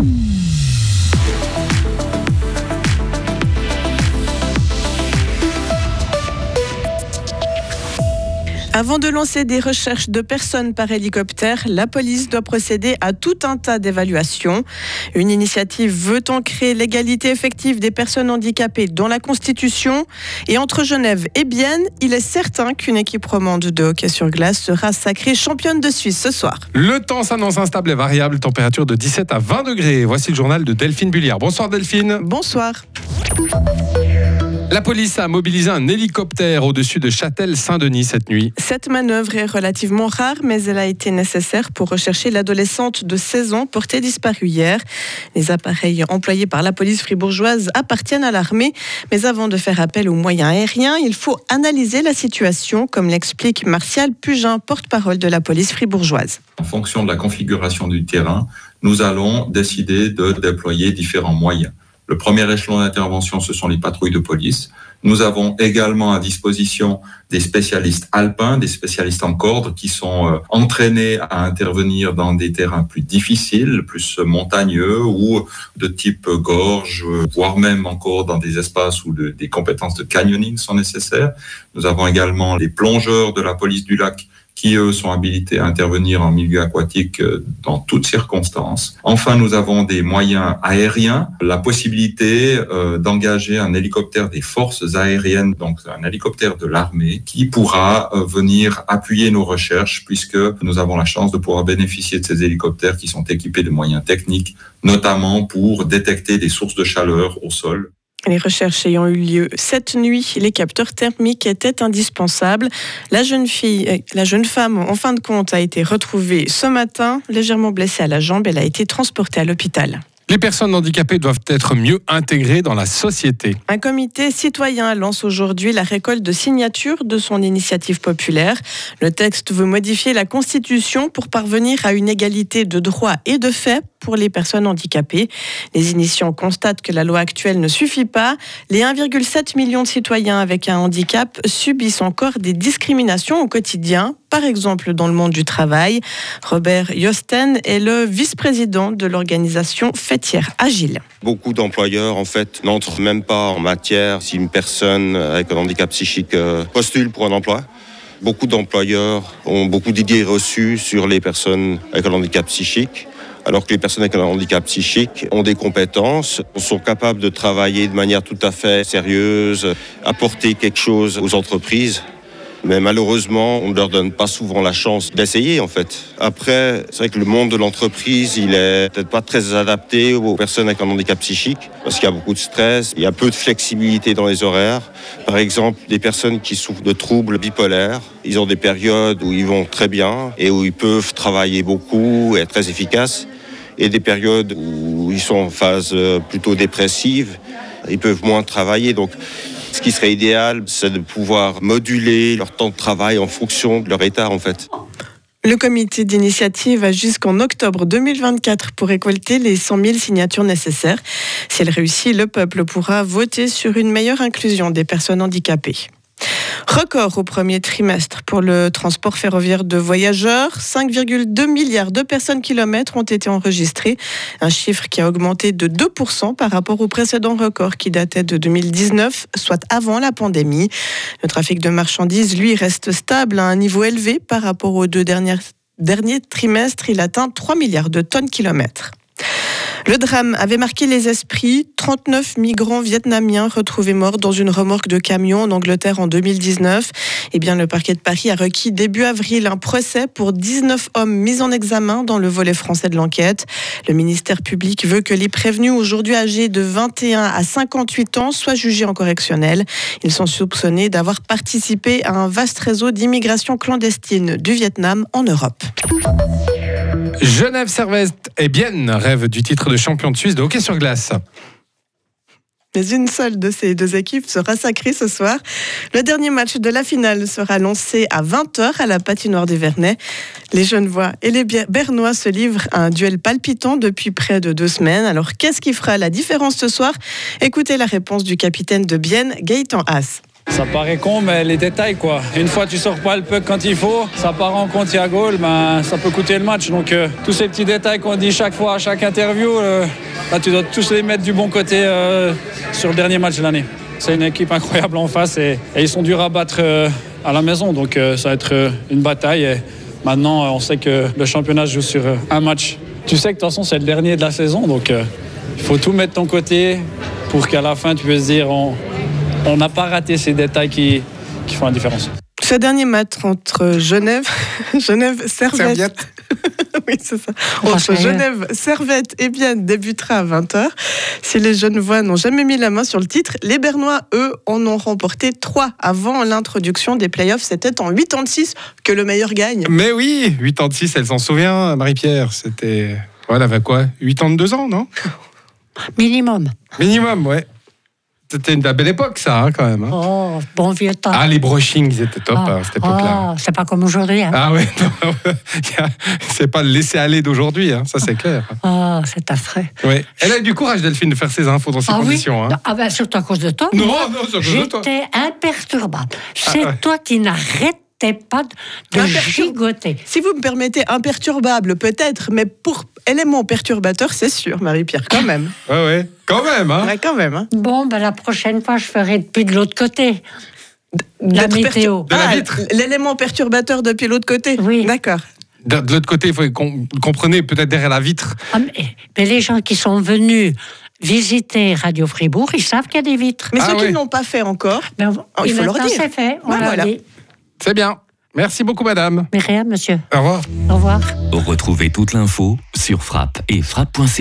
Mm. Avant de lancer des recherches de personnes par hélicoptère, la police doit procéder à tout un tas d'évaluations. Une initiative veut ancrer l'égalité effective des personnes handicapées dans la Constitution. Et entre Genève et Bienne, il est certain qu'une équipe romande de hockey sur glace sera sacrée championne de Suisse ce soir. Le temps s'annonce instable et variable, température de 17 à 20 degrés. Voici le journal de Delphine Bulliard. Bonsoir Delphine. Bonsoir. La police a mobilisé un hélicoptère au-dessus de Châtel-Saint-Denis cette nuit. Cette manœuvre est relativement rare, mais elle a été nécessaire pour rechercher l'adolescente de 16 ans portée disparue hier. Les appareils employés par la police fribourgeoise appartiennent à l'armée, mais avant de faire appel aux moyens aériens, il faut analyser la situation, comme l'explique Martial Pugin, porte-parole de la police fribourgeoise. En fonction de la configuration du terrain, nous allons décider de déployer différents moyens. Le premier échelon d'intervention, ce sont les patrouilles de police. Nous avons également à disposition des spécialistes alpins, des spécialistes en corde qui sont euh, entraînés à intervenir dans des terrains plus difficiles, plus montagneux ou de type gorge, voire même encore dans des espaces où des compétences de canyoning sont nécessaires. Nous avons également les plongeurs de la police du lac qui, eux, sont habilités à intervenir en milieu aquatique euh, dans toutes circonstances. Enfin, nous avons des moyens aériens, la possibilité euh, d'engager un hélicoptère des forces aériennes, donc un hélicoptère de l'armée, qui pourra euh, venir appuyer nos recherches, puisque nous avons la chance de pouvoir bénéficier de ces hélicoptères qui sont équipés de moyens techniques, notamment pour détecter des sources de chaleur au sol. Les recherches ayant eu lieu cette nuit, les capteurs thermiques étaient indispensables. La jeune fille, euh, la jeune femme, en fin de compte, a été retrouvée ce matin, légèrement blessée à la jambe. Elle a été transportée à l'hôpital. Les personnes handicapées doivent être mieux intégrées dans la société. Un comité citoyen lance aujourd'hui la récolte de signatures de son initiative populaire. Le texte veut modifier la Constitution pour parvenir à une égalité de droits et de faits pour les personnes handicapées. Les initiants constatent que la loi actuelle ne suffit pas. Les 1,7 million de citoyens avec un handicap subissent encore des discriminations au quotidien, par exemple dans le monde du travail. Robert Yosten est le vice-président de l'organisation Fêtière Agile. Beaucoup d'employeurs, en fait, n'entrent même pas en matière si une personne avec un handicap psychique euh, postule pour un emploi. Beaucoup d'employeurs ont beaucoup d'idées reçues sur les personnes avec un handicap psychique alors que les personnes avec un handicap psychique ont des compétences, sont capables de travailler de manière tout à fait sérieuse, apporter quelque chose aux entreprises. Mais malheureusement, on ne leur donne pas souvent la chance d'essayer en fait. Après, c'est vrai que le monde de l'entreprise, il est peut-être pas très adapté aux personnes avec un handicap psychique parce qu'il y a beaucoup de stress, il y a peu de flexibilité dans les horaires. Par exemple, des personnes qui souffrent de troubles bipolaires, ils ont des périodes où ils vont très bien et où ils peuvent travailler beaucoup et être très efficaces et des périodes où ils sont en phase euh, plutôt dépressive, ils peuvent moins travailler. Donc, ce qui serait idéal, c'est de pouvoir moduler leur temps de travail en fonction de leur état, en fait. Le comité d'initiative a jusqu'en octobre 2024 pour récolter les 100 000 signatures nécessaires. Si elle réussit, le peuple pourra voter sur une meilleure inclusion des personnes handicapées. Record au premier trimestre pour le transport ferroviaire de voyageurs. 5,2 milliards de personnes kilomètres ont été enregistrées. Un chiffre qui a augmenté de 2% par rapport au précédent record qui datait de 2019, soit avant la pandémie. Le trafic de marchandises, lui, reste stable à un niveau élevé par rapport aux deux derniers trimestres. Il atteint 3 milliards de tonnes kilomètres. Le drame avait marqué les esprits. 39 migrants vietnamiens retrouvés morts dans une remorque de camion en Angleterre en 2019. Eh bien, le parquet de Paris a requis début avril un procès pour 19 hommes mis en examen dans le volet français de l'enquête. Le ministère public veut que les prévenus, aujourd'hui âgés de 21 à 58 ans, soient jugés en correctionnel. Ils sont soupçonnés d'avoir participé à un vaste réseau d'immigration clandestine du Vietnam en Europe. Genève Servette et bien rêve du titre de champion de Suisse de hockey sur glace. Mais une seule de ces deux équipes sera sacrée ce soir. Le dernier match de la finale sera lancé à 20h à la patinoire des Vernets. Les Genevois et les Bernois se livrent à un duel palpitant depuis près de deux semaines. Alors qu'est-ce qui fera la différence ce soir? Écoutez la réponse du capitaine de Bienne, Gaëtan Haas. Ça paraît con, mais les détails, quoi. Une fois, tu sors pas le puck quand il faut, ça part en compte, a goal, ben, ça peut coûter le match. Donc, euh, tous ces petits détails qu'on dit chaque fois à chaque interview, euh, là, tu dois tous les mettre du bon côté euh, sur le dernier match de l'année. C'est une équipe incroyable en face et, ils sont durs à battre à la maison. Donc, ça va être une bataille. Et maintenant, on sait que le championnat joue sur un match. Tu sais que de toute façon, c'est le dernier de la saison. Donc, il faut tout mettre de ton côté pour qu'à la fin, tu puisses dire on n'a pas raté ces détails qui, qui font la différence. Ce dernier match entre Genève, Genève, Servette. Serviette. oui, c'est ça. Entre. Genève, Servette et Bienne débutera à 20h. Si les Genevois n'ont jamais mis la main sur le titre, les Bernois, eux, en ont remporté 3 avant l'introduction des playoffs. C'était en 8 ans de 6 que le meilleur gagne. Mais oui, 86, elle s'en souvient, Marie-Pierre. C'était. Voilà, avait quoi 82 ans, non? Minimum. Minimum, ouais. C'était une belle époque, ça, hein, quand même. hein. Oh, bon vieux temps. Ah, les brushings, ils étaient top Ah, à cette époque-là. oh, c'est pas comme aujourd'hui. Hein. Ah non, a- c'est pas le laisser aller d'aujourd'hui, hein, ça c'est clair. Oh, c'est affreux. Ouais. Elle a eu du courage, Delphine, de faire ses infos dans ces ah conditions. oui hein. Ah ben, surtout à cause de toi. Non, non, c'est à cause de toi. J'étais imperturbable. C'est ouais. toi qui n'arrêtais pas de, gigoter. Si vous me permettez, imperturbable peut-être, mais pour élément perturbateur, c'est sûr, Marie-Pierre, quand même. Ouais, ouais. Quand même, hein. Ouais, quand même. hein. Bon, ben, la prochaine fois, je ferai depuis de l'autre côté. La météo. La Ah, vitre. L'élément perturbateur depuis l'autre côté. Oui. D'accord. De, de l'autre côté, il faut qu'on comprenez peut-être derrière la vitre. Ah, mais, mais les gens qui sont venus visiter Radio Fribourg, ils savent qu'il y a des vitres. Mais Ah ceux qui ouais. ne l'ont pas fait encore, Oh, il faut leur dire. c'est fait. On Ouais, l'a voilà. dit. C'est bien. Merci beaucoup, madame. Mais rien, monsieur. Au revoir. Au revoir. Retrouvez toute l'info sur frappe et frappe.ch.